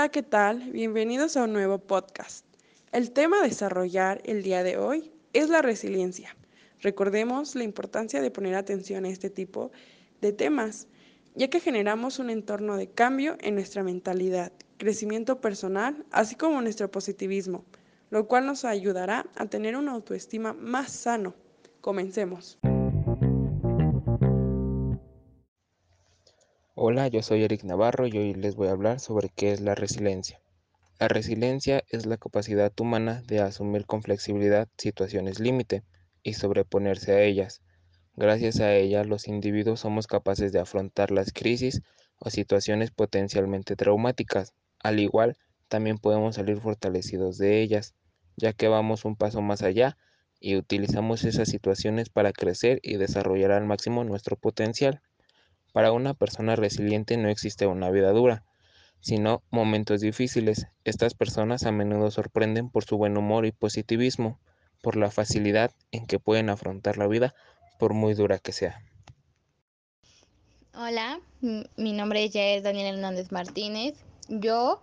Hola, ¿qué tal? Bienvenidos a un nuevo podcast. El tema a desarrollar el día de hoy es la resiliencia. Recordemos la importancia de poner atención a este tipo de temas, ya que generamos un entorno de cambio en nuestra mentalidad, crecimiento personal, así como nuestro positivismo, lo cual nos ayudará a tener una autoestima más sano. Comencemos. Hola, yo soy Eric Navarro y hoy les voy a hablar sobre qué es la resiliencia. La resiliencia es la capacidad humana de asumir con flexibilidad situaciones límite y sobreponerse a ellas. Gracias a ella, los individuos somos capaces de afrontar las crisis o situaciones potencialmente traumáticas. Al igual, también podemos salir fortalecidos de ellas, ya que vamos un paso más allá y utilizamos esas situaciones para crecer y desarrollar al máximo nuestro potencial. Para una persona resiliente no existe una vida dura, sino momentos difíciles. Estas personas a menudo sorprenden por su buen humor y positivismo, por la facilidad en que pueden afrontar la vida por muy dura que sea. Hola, mi nombre ya es Daniel Hernández Martínez. Yo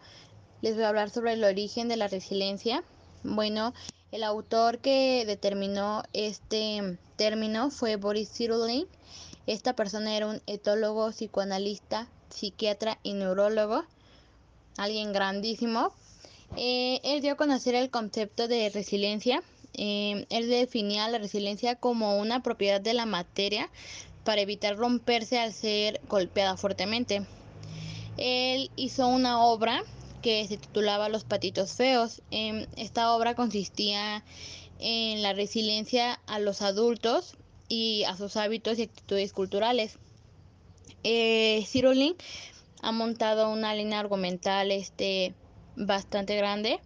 les voy a hablar sobre el origen de la resiliencia. Bueno, el autor que determinó este término fue Boris Cyrulnik esta persona era un etólogo, psicoanalista, psiquiatra y neurólogo, alguien grandísimo. Eh, él dio a conocer el concepto de resiliencia. Eh, él definía la resiliencia como una propiedad de la materia para evitar romperse al ser golpeada fuertemente. Él hizo una obra que se titulaba Los patitos feos. Em, esta obra consistía en la resiliencia a los adultos y a sus hábitos y actitudes culturales. Eh, ha montado una línea argumental este, bastante grande,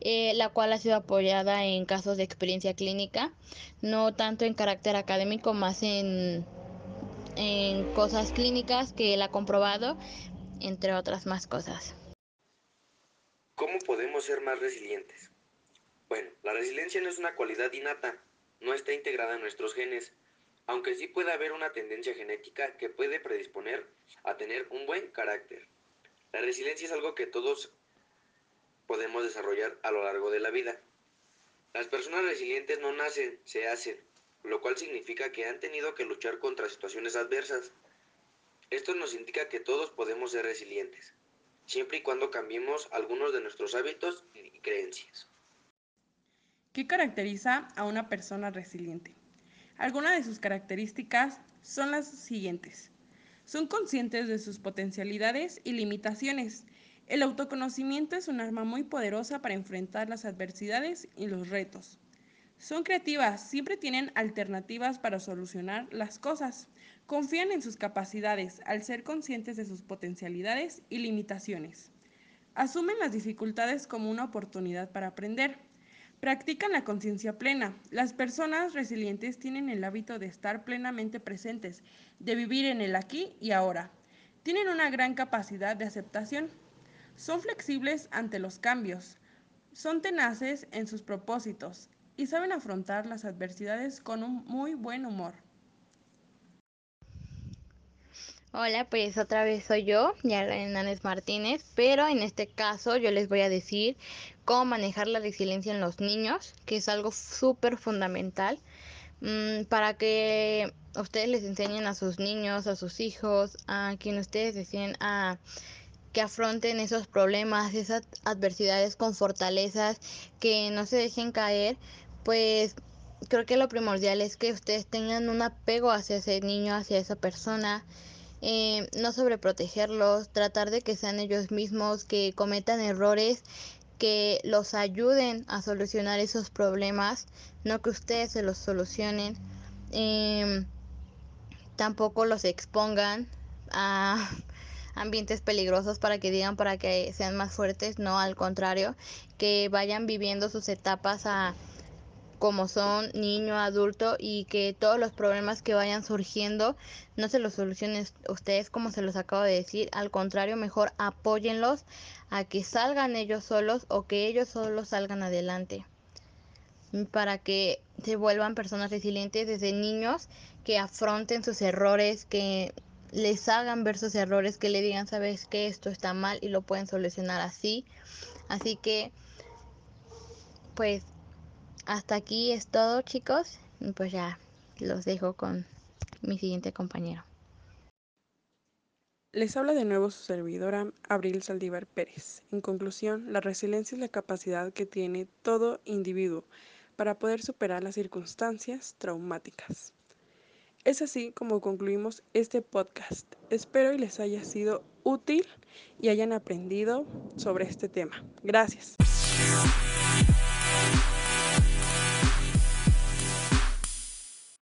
eh, la cual ha sido apoyada en casos de experiencia clínica, no tanto en carácter académico, más en, en cosas clínicas que él ha comprobado, entre otras más cosas. ¿Cómo podemos ser más resilientes? Bueno, la resiliencia no es una cualidad innata, no está integrada en nuestros genes, aunque sí puede haber una tendencia genética que puede predisponer a tener un buen carácter. La resiliencia es algo que todos podemos desarrollar a lo largo de la vida. Las personas resilientes no nacen, se hacen, lo cual significa que han tenido que luchar contra situaciones adversas. Esto nos indica que todos podemos ser resilientes, siempre y cuando cambiemos algunos de nuestros hábitos y creencias. ¿Qué caracteriza a una persona resiliente? Algunas de sus características son las siguientes. Son conscientes de sus potencialidades y limitaciones. El autoconocimiento es un arma muy poderosa para enfrentar las adversidades y los retos. Son creativas, siempre tienen alternativas para solucionar las cosas. Confían en sus capacidades al ser conscientes de sus potencialidades y limitaciones. Asumen las dificultades como una oportunidad para aprender. Practican la conciencia plena. Las personas resilientes tienen el hábito de estar plenamente presentes, de vivir en el aquí y ahora. Tienen una gran capacidad de aceptación. Son flexibles ante los cambios. Son tenaces en sus propósitos y saben afrontar las adversidades con un muy buen humor. Hola, pues otra vez soy yo, Yara Hernández Martínez, pero en este caso yo les voy a decir cómo manejar la resiliencia en los niños, que es algo súper fundamental mm, para que ustedes les enseñen a sus niños, a sus hijos, a quien ustedes deseen a que afronten esos problemas, esas adversidades con fortalezas, que no se dejen caer, pues creo que lo primordial es que ustedes tengan un apego hacia ese niño, hacia esa persona, eh, no sobreprotegerlos, tratar de que sean ellos mismos, que cometan errores, que los ayuden a solucionar esos problemas, no que ustedes se los solucionen. Em, tampoco los expongan a ambientes peligrosos para que digan para que sean más fuertes, no, al contrario, que vayan viviendo sus etapas a como son niño, adulto y que todos los problemas que vayan surgiendo no se los solucionen ustedes como se los acabo de decir, al contrario, mejor apóyenlos a que salgan ellos solos o que ellos solos salgan adelante para que se vuelvan personas resilientes desde niños, que afronten sus errores, que les hagan ver sus errores, que le digan, sabes que esto está mal y lo pueden solucionar así. Así que, pues, hasta aquí es todo, chicos. Pues ya los dejo con mi siguiente compañero. Les habla de nuevo su servidora, Abril Saldívar Pérez. En conclusión, la resiliencia es la capacidad que tiene todo individuo para poder superar las circunstancias traumáticas. Es así como concluimos este podcast. Espero y les haya sido útil y hayan aprendido sobre este tema. Gracias.